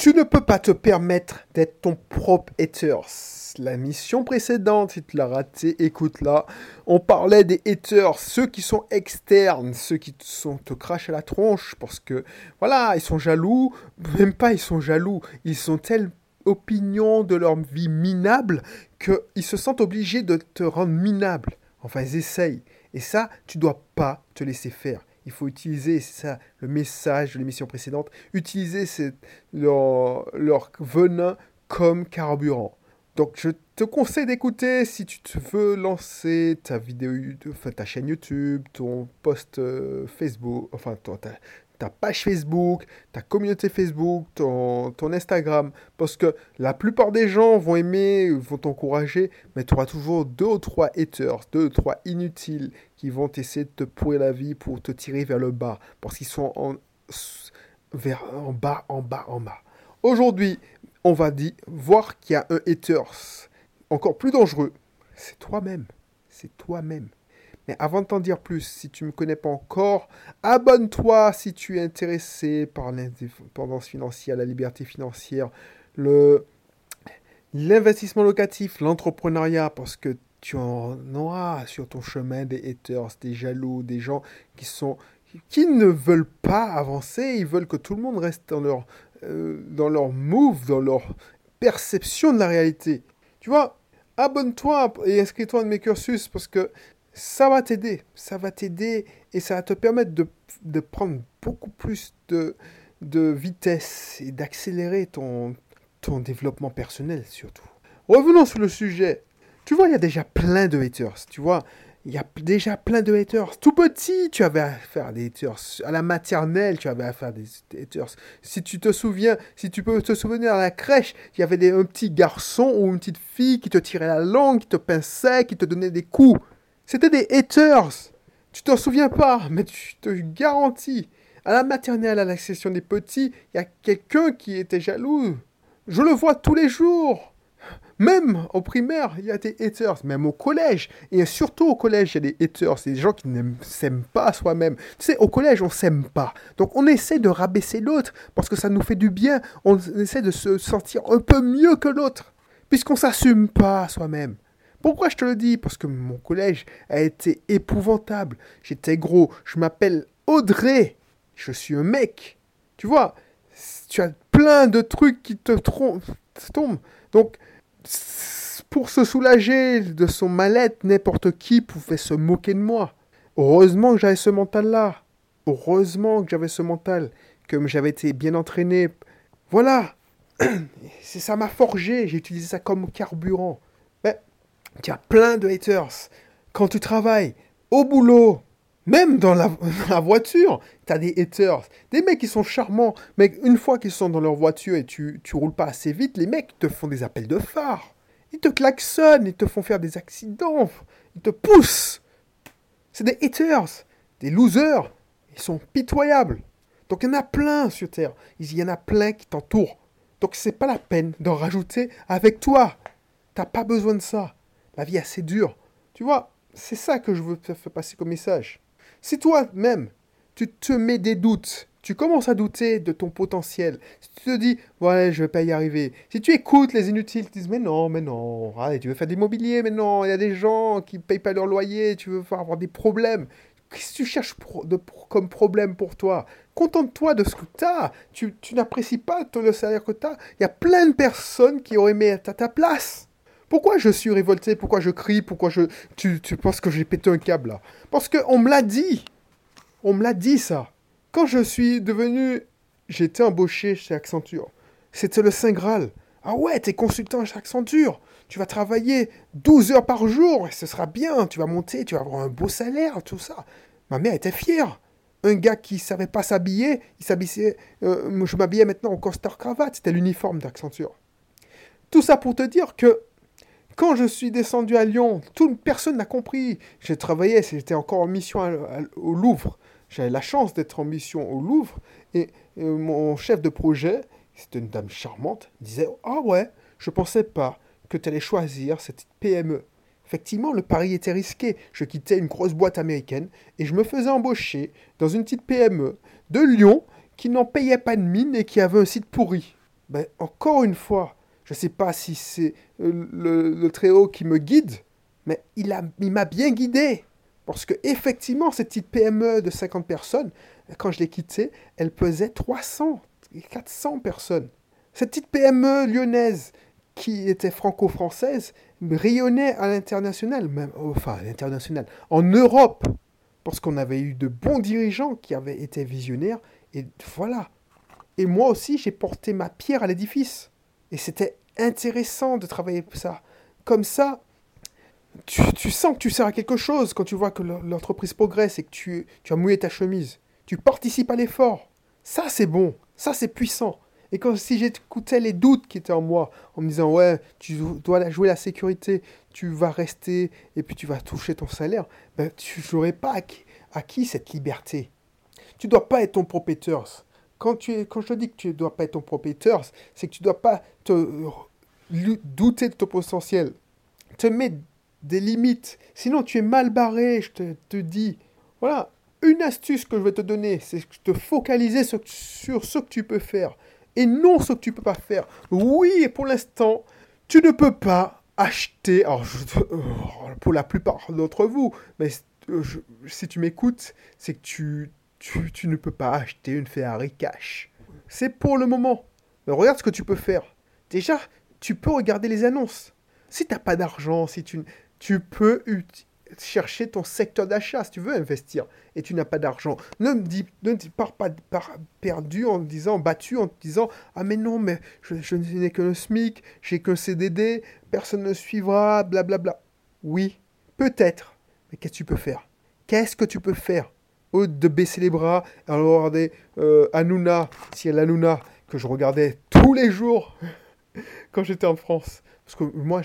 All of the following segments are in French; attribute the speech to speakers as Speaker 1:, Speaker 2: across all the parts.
Speaker 1: Tu ne peux pas te permettre d'être ton propre haters. La mission précédente, si tu l'as raté, écoute-la. On parlait des haters, ceux qui sont externes, ceux qui sont, te crachent à la tronche parce que, voilà, ils sont jaloux. Même pas, ils sont jaloux. Ils sont telle opinion de leur vie minable qu'ils se sentent obligés de te rendre minable. Enfin, ils essayent. Et ça, tu dois pas te laisser faire il faut utiliser, ça le message de l'émission précédente, utiliser leur, venin comme carburant. Donc je te conseille d'écouter si tu veux lancer ta vidéo, ta chaîne YouTube, ton post euh, Facebook, enfin ta, ta page Facebook, ta communauté Facebook, ton, ton, Instagram. Parce que la plupart des gens vont aimer, vont t'encourager, mais tu auras toujours deux ou trois haters, deux ou trois inutiles qui vont essayer de te pourrir la vie pour te tirer vers le bas. Parce qu'ils sont en, vers, en bas, en bas, en bas. Aujourd'hui, on va dire, voir qu'il y a un haters encore plus dangereux. C'est toi-même. C'est toi-même. Mais avant de t'en dire plus, si tu me connais pas encore, abonne-toi si tu es intéressé par l'indépendance financière, la liberté financière, le l'investissement locatif, l'entrepreneuriat, parce que tu en auras sur ton chemin des haters, des jaloux, des gens qui sont qui ne veulent pas avancer, ils veulent que tout le monde reste dans leur euh, dans leur move, dans leur perception de la réalité. Tu vois, abonne-toi et inscris-toi à mes cursus parce que ça va t'aider. Ça va t'aider et ça va te permettre de, prendre beaucoup plus de, de vitesse et d'accélérer ton, ton développement personnel surtout. Revenons sur le sujet. Tu vois, il y a déjà plein de haters. Tu vois, il y a déjà plein de haters. Tout petit, tu avais à des haters. À la maternelle, tu avais à des haters. Si tu te souviens, si tu peux te souvenir à la crèche, il y avait des, un petit garçon ou une petite fille qui te tirait la langue, qui te pinçait, qui te donnait des coups. C'était des haters. Tu t'en souviens pas, mais tu te garantis. À la maternelle, à la session des petits, il y a quelqu'un qui était jaloux. Je le vois tous les jours. Même au primaire, il y a des haters. Même au collège. Et surtout au collège, il y a des haters. C'est des gens qui ne s'aiment pas soi-même. Tu sais, au collège, on s'aime pas. Donc on essaie de rabaisser l'autre parce que ça nous fait du bien. On essaie de se sentir un peu mieux que l'autre. Puisqu'on s'assume pas soi-même. Pourquoi je te le dis? Parce que mon collège a été épouvantable. J'étais gros. Je m'appelle Audrey. Je suis un mec. Tu vois, tu as plein de trucs qui te tombent. Donc, pour se soulager de son mal-être, n'importe qui pouvait se moquer de moi. Heureusement que j'avais ce mental-là. Heureusement que j'avais ce mental, que j'avais été bien entraîné. Voilà. Ça m'a forgé. J'ai utilisé ça comme carburant. Tu as plein de haters. Quand tu travailles, au boulot, même dans la, voiture, tu as des haters. Des mecs qui sont charmants, mais une fois qu'ils sont dans leur voiture et tu, tu roules pas assez vite, les mecs te font des appels de phare. Ils te klaxonnent, ils te font faire des accidents, ils te poussent. C'est des haters, des losers. Ils sont pitoyables. Donc il y en a plein sur Terre. Il y en a plein qui t'entourent. Donc c'est pas la peine d'en rajouter avec toi. T'as pas besoin de ça. La vie est assez dure. Tu vois, c'est ça que je veux te faire passer comme message. Si toi-même, tu te mets des doutes, tu commences à douter de ton potentiel, si tu te dis, ouais, je vais pas y arriver, si tu écoutes les inutiles qui disent, mais non, mais non, tu veux faire de l'immobilier, mais non, il y a des gens qui ne payent pas leur loyer, tu veux avoir des problèmes. Qu'est-ce que tu cherches comme problème pour toi? Contente-toi de ce que tu as. Tu, n'apprécies pas le salaire que tu as. Il y a plein de personnes qui auraient aimé être à ta place. Pourquoi je suis révolté? Pourquoi je crie? Pourquoi je... Tu, tu penses que j'ai pété un câble là? Parce qu'on me l'a dit. On me l'a dit ça. Quand je suis devenu... J'ai été embauché chez Accenture. C'était le Saint Graal. Ah ouais, t'es consultant chez Accenture. Tu vas travailler 12 heures par jour et ce sera bien. Tu vas monter, tu vas avoir un beau salaire, tout ça. Ma mère était fière. Un gars qui savait pas s'habiller, il s'habillait. Euh, je m'habillais maintenant en costard cravate. C'était l'uniforme d'Accenture. Tout ça pour te dire que quand je suis descendu à Lyon, toute personne n'a compris. J'ai travaillé, j'étais encore en mission au Louvre. J'avais la chance d'être en mission au Louvre. Et, mon chef de projet, c'était une dame charmante, disait Ah ouais, je pensais pas que tu allais choisir cette PME. Effectivement, le pari était risqué. Je quittais une grosse boîte américaine et je me faisais embaucher dans une petite PME de Lyon qui n'en payait pas de mine et qui avait un site pourri. ben, encore une fois, je ne sais pas si c'est euh, le, Très-Haut qui me guide, mais il m'a bien guidé. Parce que effectivement, cette petite PME de 50 personnes, quand je l'ai quittée, elle pesait 300, 400 personnes. Cette petite PME lyonnaise qui était franco-française rayonnait à l'international, enfin à l'international, en Europe, parce qu'on avait eu de bons dirigeants qui avaient été visionnaires, et voilà. Et moi aussi, j'ai porté ma pierre à l'édifice. Et c'était intéressant de travailler ça. Comme ça, tu, sens que tu sers à quelque chose quand tu vois que l'entreprise progresse et que tu, tu as mouillé ta chemise. Tu participes à l'effort. Ça, c'est bon. Ça, c'est puissant. Et quand si j'écoutais les doutes qui étaient en moi, en me disant ouais, tu dois jouer la sécurité, tu vas rester et puis tu vas toucher ton salaire, ben, tu n'aurais pas acquis, cette liberté. Tu dois pas être ton propriétaire. Quand, tu quand je te dis que tu ne dois pas être ton propriétaire, c'est que tu ne dois pas te douter de ton potentiel. Te mettre des limites. Sinon, tu es mal barré, je te, dis. Voilà, une astuce que je vais te donner, c'est de te focaliser sur, ce que tu peux faire et non ce que tu peux pas faire. Oui, et pour l'instant, tu ne peux pas acheter. Alors, pour la plupart d'entre vous, mais euh, si tu m'écoutes, c'est que tu, tu, tu, ne peux pas acheter une Ferrari cash. C'est pour le moment. Mais regarde ce que tu peux faire. Déjà, tu peux regarder les annonces. Si tu n'as pas d'argent, si tu, tu peux chercher ton secteur d'achat si tu veux investir et tu n'as pas d'argent. Ne me dis, ne pars pas perdu en disant, battu en disant, ah mais non, mais je, n'ai que le SMIC, j'ai qu'un CDD, personne ne suivra, blablabla. Bla, bla. Oui, peut-être, mais qu'est-ce que tu peux faire? Qu'est-ce que tu peux faire? Au de baisser les bras, alors regarder euh, Hanouna, si elle Hanouna, que je regardais tous les jours quand j'étais en France. Parce que moi,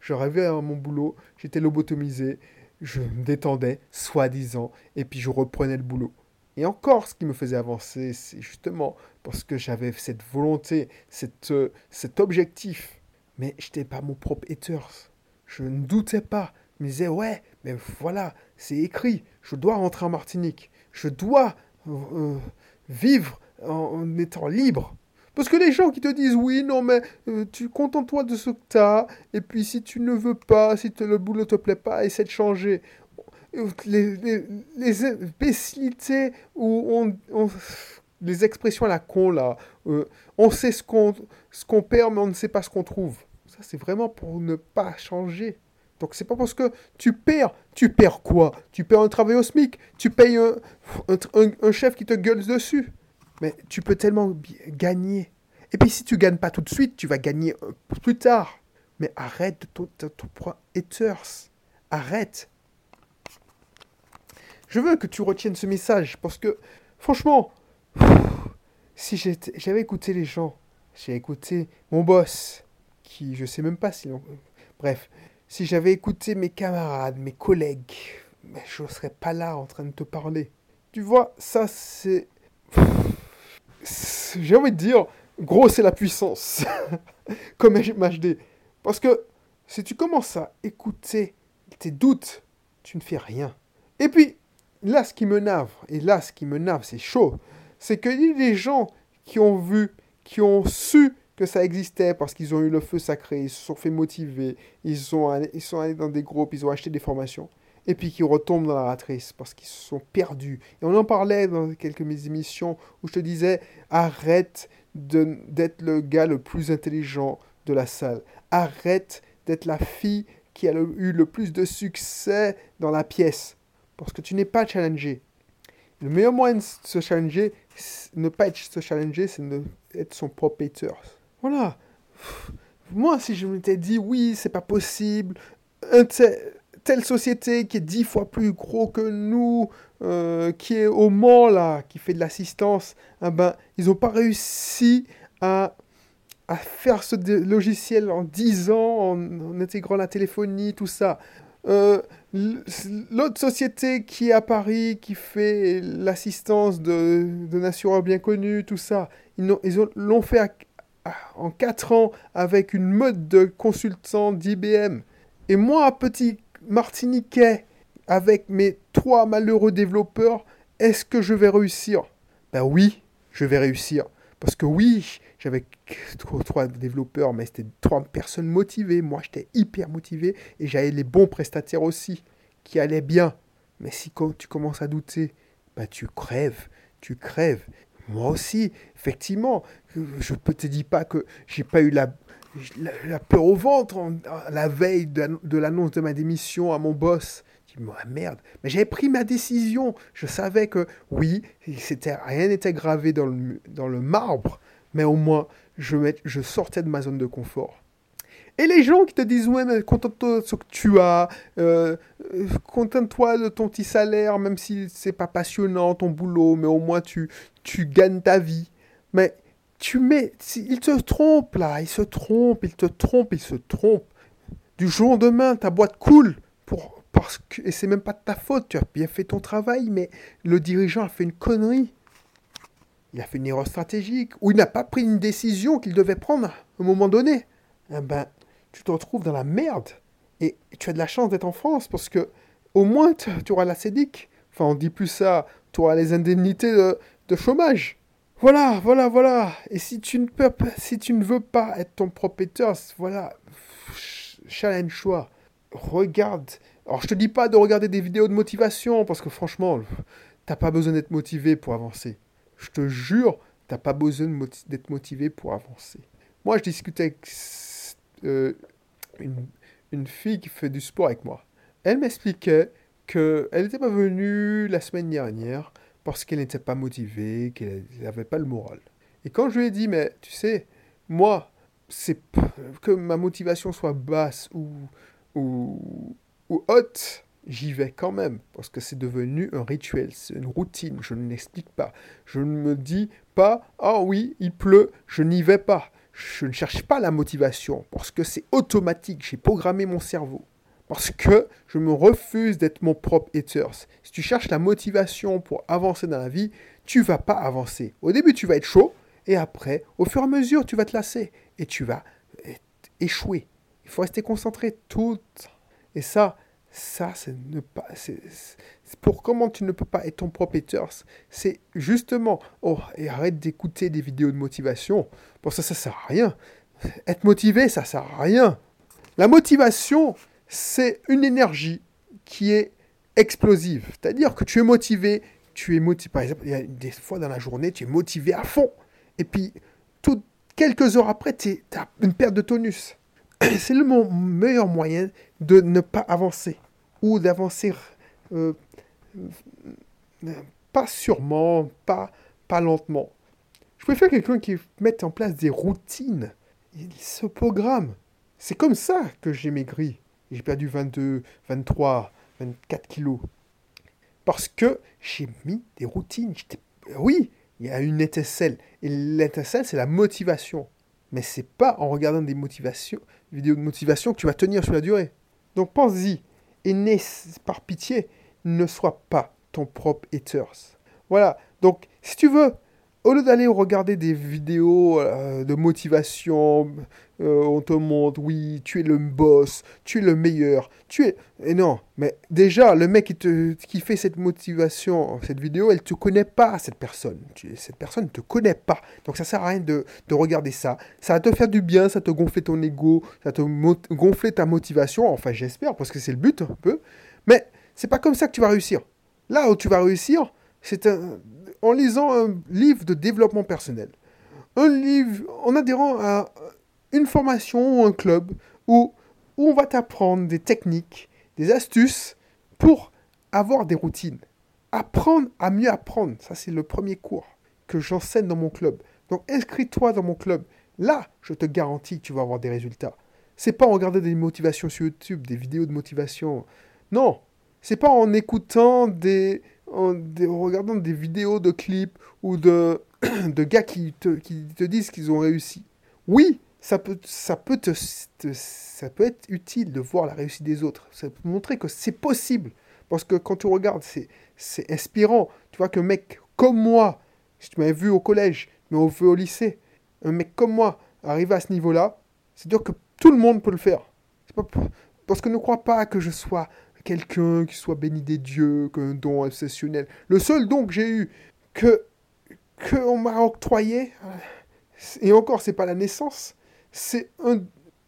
Speaker 1: je rêvais à mon boulot, j'étais lobotomisé, je me détendais, soi-disant, et puis je reprenais le boulot. Et encore, ce qui me faisait avancer, c'est justement parce que j'avais cette volonté, cette, euh, cet objectif. Mais je n'étais pas mon propre haters. Je ne doutais pas. Je me disais, ouais, mais voilà, c'est écrit. Je dois rentrer en Martinique. Je dois euh, vivre en étant libre. Parce que les gens qui te disent oui, non, mais euh, tu contente-toi de ce que tu as, et puis si tu ne veux pas, si le boulot te plaît pas, essaie de changer. Les, les, les ou on, les expressions à la con là, euh, on sait ce qu'on perd, mais on ne sait pas ce qu'on trouve. Ça, c'est vraiment pour ne pas changer. Donc c'est pas parce que tu perds, tu perds quoi? Tu perds un travail au SMIC, tu payes un chef qui te gueule dessus? Mais tu peux tellement gagner. Et puis si tu gagnes pas tout de suite, tu vas gagner euh, plus tard. Mais arrête de ton, propre haters. Arrête. Je veux que tu retiennes ce message parce que, franchement, si j'avais écouté les gens, j'ai écouté mon boss, qui je sais même pas si. Bref, si j'avais écouté mes camarades, mes collègues, je serais pas là en train de te parler. Tu vois, ça c'est j'ai envie de dire, gros, c'est la puissance, comme MHD. Parce que si tu commences à écouter tes doutes, tu ne fais rien. Et puis, là, ce qui me nave, et là, ce qui me nave, c'est chaud, c'est qu'il y a des gens qui ont vu, qui ont su que ça existait parce qu'ils ont eu le feu sacré, ils se sont fait motiver, ils sont, ils sont allés dans des groupes, ils ont acheté des formations et puis qui retombent dans la ratrice parce qu'ils se sont perdus. Et on en parlait dans quelques émissions où je te disais arrête d'être le gars le plus intelligent de la salle. Arrête d'être la fille qui a eu le plus de succès dans la pièce parce que tu n'es pas challengé. Le meilleur moyen de se challenger, ne pas être se challenger, c'est d'être son propre Voilà. Moi, si je m'étais dit oui, c'est pas possible, un telle société qui est dix fois plus gros que nous, euh, qui est au Mans, là, qui fait de l'assistance, eh ben, ils n'ont pas réussi à, à, faire ce logiciel en dix ans, en, intégrant la téléphonie, tout ça. Euh, l'autre société qui est à Paris, qui fait l'assistance de, assureurs bien connus, tout ça, ils l'ont fait en quatre ans avec une mode de consultant d'IBM. Et moi, petit martiniquais avec mes trois malheureux développeurs, est-ce que je vais réussir? Ben oui, je vais réussir. Parce que oui, j'avais trois développeurs, mais c'était trois personnes motivées. Moi, j'étais hyper motivé et j'avais les bons prestataires aussi qui allaient bien. Mais si quand tu commences à douter, bah tu crèves, tu crèves. Moi aussi, effectivement, je ne te dis pas que j'ai pas eu la, la, peur au ventre la veille de, l'annonce de ma démission à mon boss. Je dis, ah, merde, mais j'avais pris ma décision. Je savais que oui, c'était, rien n'était gravé dans le, marbre, mais au moins je, je sortais de ma zone de confort. Et les gens qui te disent ouais mais contente-toi de ce que tu as, euh, euh, contente-toi de ton petit salaire, même si c'est pas passionnant ton boulot, mais au moins tu, tu gagnes ta vie. Mais tu mets, il te trompe là, il se trompe, il te trompe, il se trompe. Du jour au lendemain, ta boîte coule pour parce que c'est même pas de ta faute, tu as bien fait ton travail, mais le dirigeant a fait une connerie. Il a fait une erreur stratégique ou il n'a pas pris une décision qu'il devait prendre à un moment donné. Eh ben, tu te retrouves dans la merde. Et tu as de la chance d'être en France parce que au moins tu auras la CEDIC. Enfin, on dit plus ça, tu auras les indemnités de, chômage. Voilà, voilà, voilà. Et si tu ne peux pas, si tu ne veux pas être ton propriétaire, voilà, challenge-toi. Regarde. Alors, je te dis pas de regarder des vidéos de motivation parce que franchement, t'as pas besoin d'être motivé pour avancer. Je te jure, t'as pas besoin d'être motivé pour avancer. Moi, je discutais avec euh, une, fille qui fait du sport avec moi. Elle m'expliquait qu'elle n'était pas venue la semaine dernière parce qu'elle n'était pas motivée, qu'elle n'avait pas le moral. Et quand je lui ai dit, mais tu sais, moi, c'est que ma motivation soit basse ou, ou, ou haute, j'y vais quand même, parce que c'est devenu un rituel, c'est une routine, je ne l'explique pas. Je ne me dis pas, ah oui, il pleut, je n'y vais pas je ne cherche pas la motivation parce que c'est automatique, j'ai programmé mon cerveau. Parce que je me refuse d'être mon propre hater. Si tu cherches la motivation pour avancer dans la vie, tu vas pas avancer. Au début, tu vas être chaud et après, au fur et à mesure, tu vas te lasser et tu vas échouer. Il faut rester concentré tout. Et ça, ça, c'est ne pour comment tu ne peux pas être ton propre haters, c'est justement. Oh, et arrête d'écouter des vidéos de motivation. Pour ça, ça sert à rien. Être motivé, ça sert à rien. La motivation, c'est une énergie qui est explosive. C'est-à-dire que tu es motivé, tu es motivé. Par exemple, il y a des fois dans la journée, tu es motivé à fond. Et puis, tout, quelques heures après, tu as une perte de tonus. C'est le meilleur moyen de ne pas avancer ou d'avancer euh, pas sûrement, pas, pas lentement. Je préfère quelqu'un qui mette en place des routines. Il se programme. C'est comme ça que j'ai maigri. J'ai perdu 22, 23, 24 kilos. Parce que j'ai mis des routines. Oui, il y a une étincelle. Et l'étincelle, c'est la motivation. Mais c'est pas en regardant des motivations, vidéos de motivation que tu vas tenir sur la durée. Donc pense-y et par pitié, ne sois pas ton propre haters. Voilà, donc si tu veux, au lieu d'aller regarder des vidéos euh, de motivation, euh, on te montre, oui, tu es le boss, tu es le meilleur, tu es... Et non, mais déjà, le mec qui, fait cette motivation, cette vidéo, elle ne te connaît pas, cette personne. cette personne ne te connaît pas. Donc ça sert à rien de, de, regarder ça. Ça va te faire du bien, ça te gonfler ton ego, ça te gonfler ta motivation, enfin j'espère, parce que c'est le but un peu. Mais c'est pas comme ça que tu vas réussir. Là où tu vas réussir, c'est un en lisant un livre de développement personnel, un livre en adhérant à une formation ou un club où, où on va t'apprendre des techniques, des astuces pour avoir des routines. Apprendre à mieux apprendre, ça c'est le premier cours que j'enseigne dans mon club. Donc inscris-toi dans mon club. Là, je te garantis que tu vas avoir des résultats. C'est pas en regardant des motivations sur YouTube, des vidéos de motivation. Non, c'est pas en écoutant des, en, regardant des vidéos de clips ou de, de gars qui te, qui te disent qu'ils ont réussi. Oui, ça peut, ça, peut te, ça peut être utile de voir la réussite des autres. Ça peut montrer que c'est possible. Parce que quand tu regardes, c'est inspirant. Tu vois qu'un mec comme moi, si tu m'avais vu au collège, mais au, au lycée, un mec comme moi arriver à ce niveau-là, c'est dire que tout le monde peut le faire. Pas, parce que ne crois pas que je sois quelqu'un qui soit béni des dieux, qu'un don exceptionnel. Le seul don que j'ai eu, que qu'on m'a octroyé, Et encore, c'est pas la naissance, c'est un,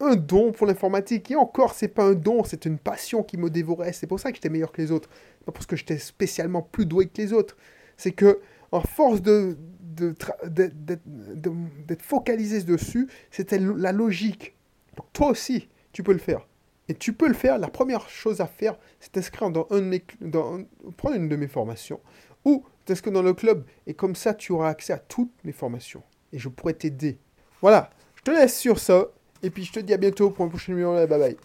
Speaker 1: un don pour l'informatique. Et encore, c'est pas un don, c'est une passion qui me dévorait. C'est pour ça que j'étais meilleur que les autres. Pas parce que j'étais spécialement plus doué que les autres. C'est que, en force de, d'être focalisé dessus, c'était la logique. Toi aussi, tu peux le faire. Et tu peux le faire. La première chose à faire, c'est t'inscrire dans, un prendre une de mes formations ou t'inscrire dans le club. Et comme ça, tu auras accès à toutes mes formations. Et je pourrai t'aider. Voilà. Je te laisse sur ça. Et puis je te dis à bientôt pour un prochain numéro. Bye bye.